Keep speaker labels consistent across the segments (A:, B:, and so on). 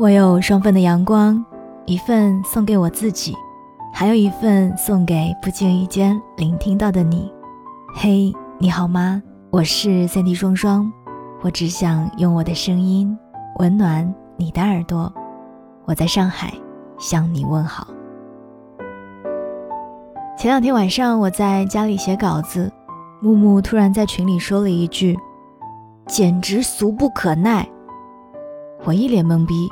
A: 我有双份的阳光，一份送给我自己，还有一份送给不经意间聆听到的你。嘿，你好吗？我是三 D 双双，我只想用我的声音温暖你的耳朵。我在上海向你问好。前两天晚上我在家里写稿子，木木突然在群里说了一句：“简直俗不可耐。”我一脸懵逼，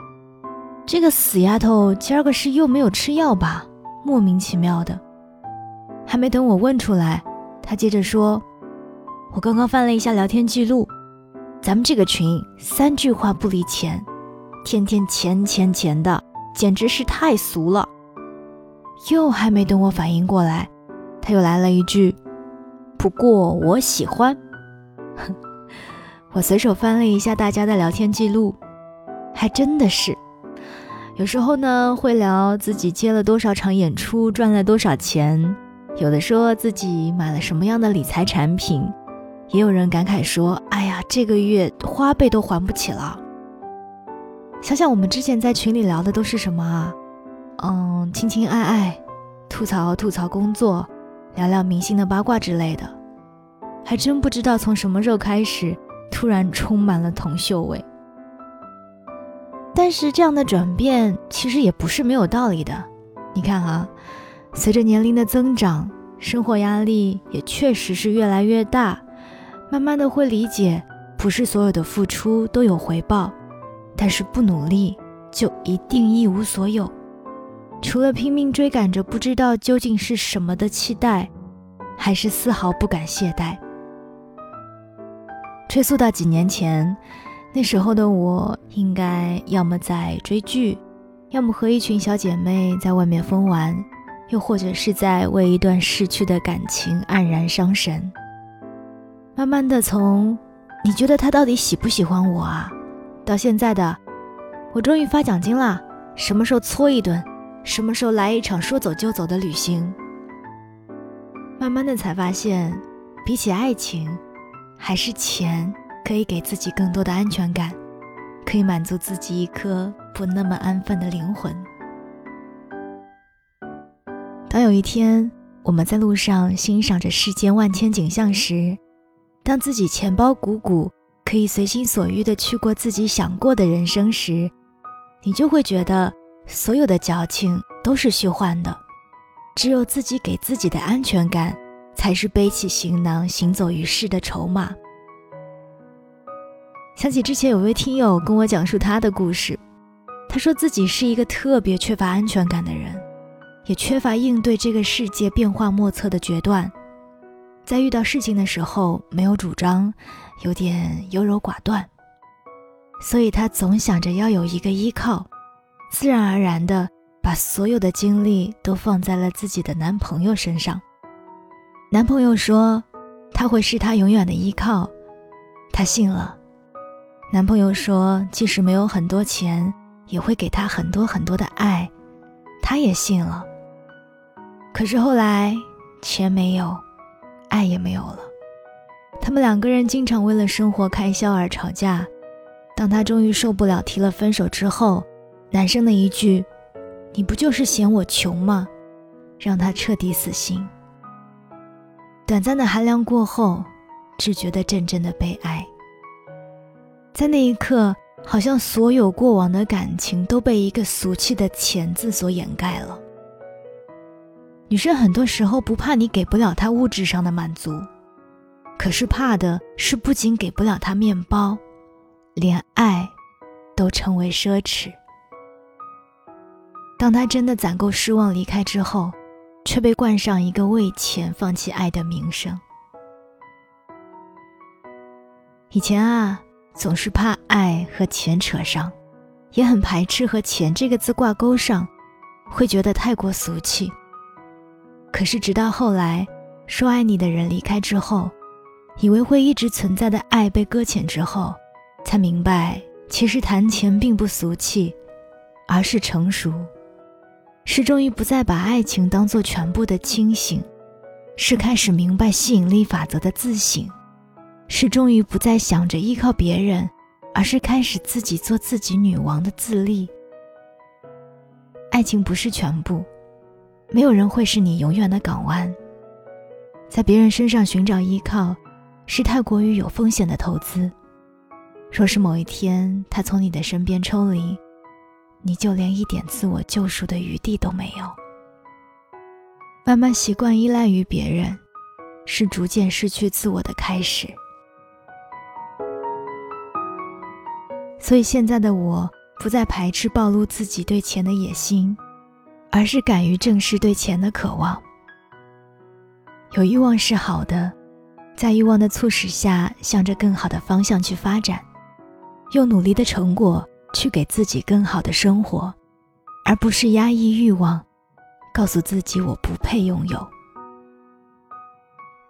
A: 这个死丫头今儿个是又没有吃药吧？莫名其妙的。还没等我问出来，她接着说：“我刚刚翻了一下聊天记录，咱们这个群三句话不离钱，天天钱钱钱的，简直是太俗了。”又还没等我反应过来，他又来了一句：“不过我喜欢。”哼，我随手翻了一下大家的聊天记录，还真的是。有时候呢，会聊自己接了多少场演出，赚了多少钱；有的说自己买了什么样的理财产品，也有人感慨说：“哎呀，这个月花呗都还不起了。”想想我们之前在群里聊的都是什么啊？嗯，亲亲爱爱，吐槽吐槽工作，聊聊明星的八卦之类的，还真不知道从什么时候开始，突然充满了铜臭味。但是这样的转变其实也不是没有道理的。你看啊，随着年龄的增长，生活压力也确实是越来越大，慢慢的会理解，不是所有的付出都有回报，但是不努力就一定一无所有。除了拼命追赶着不知道究竟是什么的期待，还是丝毫不敢懈怠。追溯到几年前，那时候的我应该要么在追剧，要么和一群小姐妹在外面疯玩，又或者是在为一段逝去的感情黯然伤神。慢慢的，从你觉得他到底喜不喜欢我啊，到现在的我终于发奖金啦，什么时候搓一顿？什么时候来一场说走就走的旅行？慢慢的才发现，比起爱情，还是钱可以给自己更多的安全感，可以满足自己一颗不那么安分的灵魂。当有一天我们在路上欣赏着世间万千景象时，当自己钱包鼓鼓，可以随心所欲的去过自己想过的人生时，你就会觉得。所有的矫情都是虚幻的，只有自己给自己的安全感，才是背起行囊行走于世的筹码。想起之前有位听友跟我讲述他的故事，他说自己是一个特别缺乏安全感的人，也缺乏应对这个世界变化莫测的决断，在遇到事情的时候没有主张，有点优柔寡断，所以他总想着要有一个依靠。自然而然的把所有的精力都放在了自己的男朋友身上。男朋友说他会是他永远的依靠，他信了。男朋友说即使没有很多钱，也会给他很多很多的爱，他也信了。可是后来钱没有，爱也没有了。他们两个人经常为了生活开销而吵架。当他终于受不了提了分手之后。男生的一句“你不就是嫌我穷吗”，让他彻底死心。短暂的寒凉过后，只觉得阵阵的悲哀。在那一刻，好像所有过往的感情都被一个俗气的“钱”字所掩盖了。女生很多时候不怕你给不了她物质上的满足，可是怕的是不仅给不了她面包，连爱都成为奢侈。当她真的攒够失望离开之后，却被冠上一个为钱放弃爱的名声。以前啊，总是怕爱和钱扯上，也很排斥和钱这个字挂钩上，会觉得太过俗气。可是直到后来，说爱你的人离开之后，以为会一直存在的爱被搁浅之后，才明白，其实谈钱并不俗气，而是成熟。是终于不再把爱情当做全部的清醒，是开始明白吸引力法则的自省，是终于不再想着依靠别人，而是开始自己做自己女王的自立。爱情不是全部，没有人会是你永远的港湾。在别人身上寻找依靠，是太过于有风险的投资。若是某一天他从你的身边抽离，你就连一点自我救赎的余地都没有。慢慢习惯依赖于别人，是逐渐失去自我的开始。所以现在的我，不再排斥暴露自己对钱的野心，而是敢于正视对钱的渴望。有欲望是好的，在欲望的促使下，向着更好的方向去发展，用努力的成果去给自己更好的生活，而不是压抑欲望，告诉自己我不配拥有。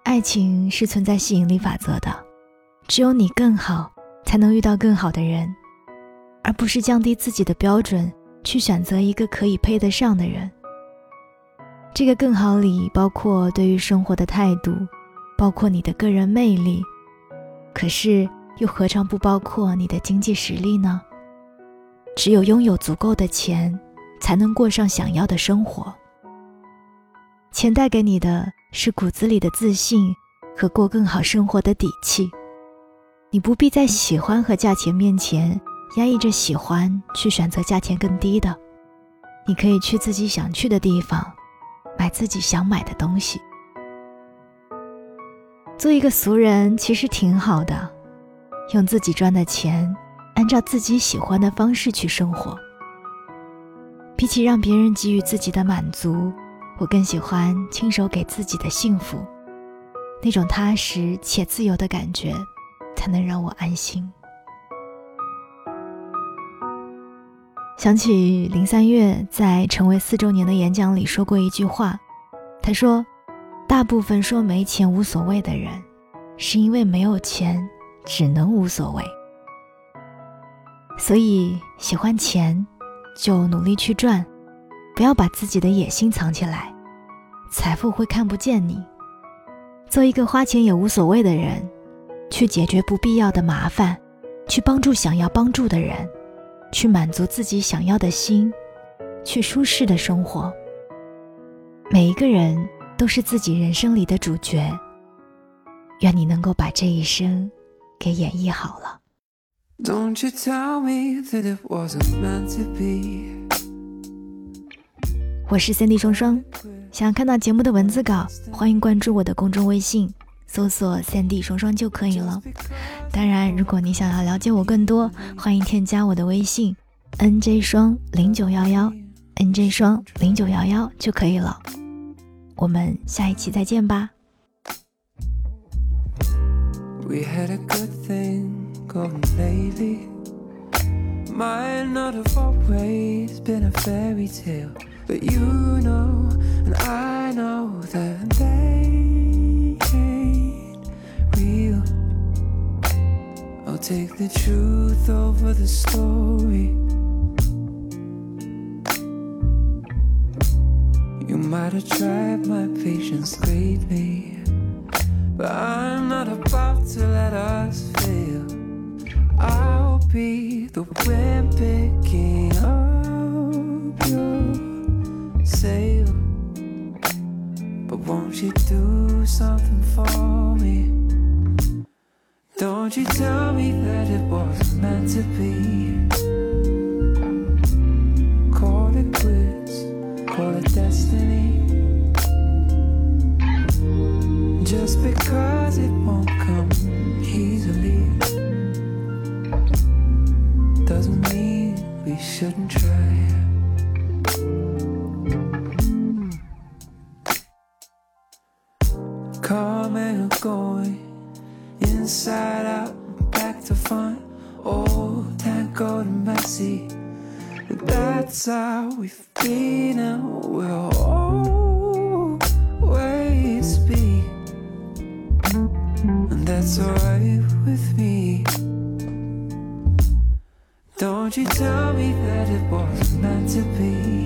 A: 爱情是存在吸引力法则的，只有你更好，才能遇到更好的人，而不是降低自己的标准去选择一个可以配得上的人。这个更好里包括对于生活的态度，包括你的个人魅力，可是又何尝不包括你的经济实力呢？只有拥有足够的钱，才能过上想要的生活。钱带给你的是骨子里的自信和过更好生活的底气。你不必在喜欢和价钱面前压抑着喜欢，去选择价钱更低的。你可以去自己想去的地方。买自己想买的东西，做一个俗人其实挺好的，用自己赚的钱，按照自己喜欢的方式去生活。比起让别人给予自己的满足，我更喜欢亲手给自己的幸福，那种踏实且自由的感觉，才能让我安心。想起林三月在成为四周年的演讲里说过一句话，他说：“大部分说没钱无所谓的人，是因为没有钱，只能无所谓。所以喜欢钱，就努力去赚，不要把自己的野心藏起来，财富会看不见你。做一个花钱也无所谓的人，去解决不必要的麻烦，去帮助想要帮助的人。”去满足自己想要的心，去舒适的生活。每一个人都是自己人生里的主角。愿你能够把这一生给演绎好了。我是三 D 双双，想要看到节目的文字稿，欢迎关注我的公众微信。搜索三 D 双双就可以了。当然，如果你想要了解我更多，欢迎添加我的微信 nj 双零九幺幺 nj 双零九幺幺就可以了。我们下一期再见吧。Take the truth over the story. You might have tried my patience greatly, but I'm not about to let us fail. I'll be the wind picking up your sail. But won't you do something for me? Don't you tell me that it wasn't meant to be. Call it quits, call it destiny. Just because it won't come easily doesn't mean we shouldn't try. And messy. That's how we've been and we'll always be. And that's alright with me. Don't you tell me that it wasn't meant to be.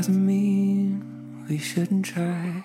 B: doesn't mean we shouldn't try.